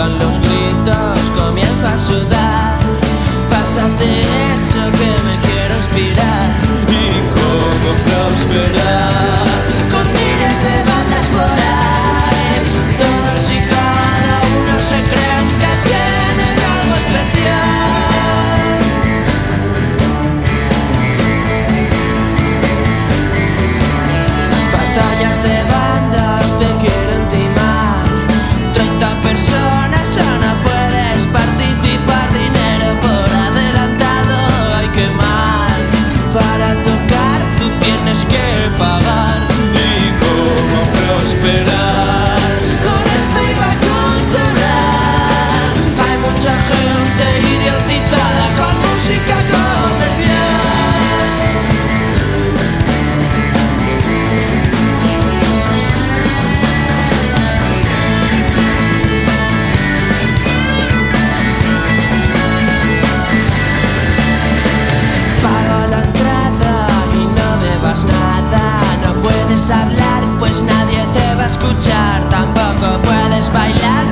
con los gritos comienzo a sudar. Pásate eso que me hablar, pues nadie te va a escuchar, tampoco puedes bailar.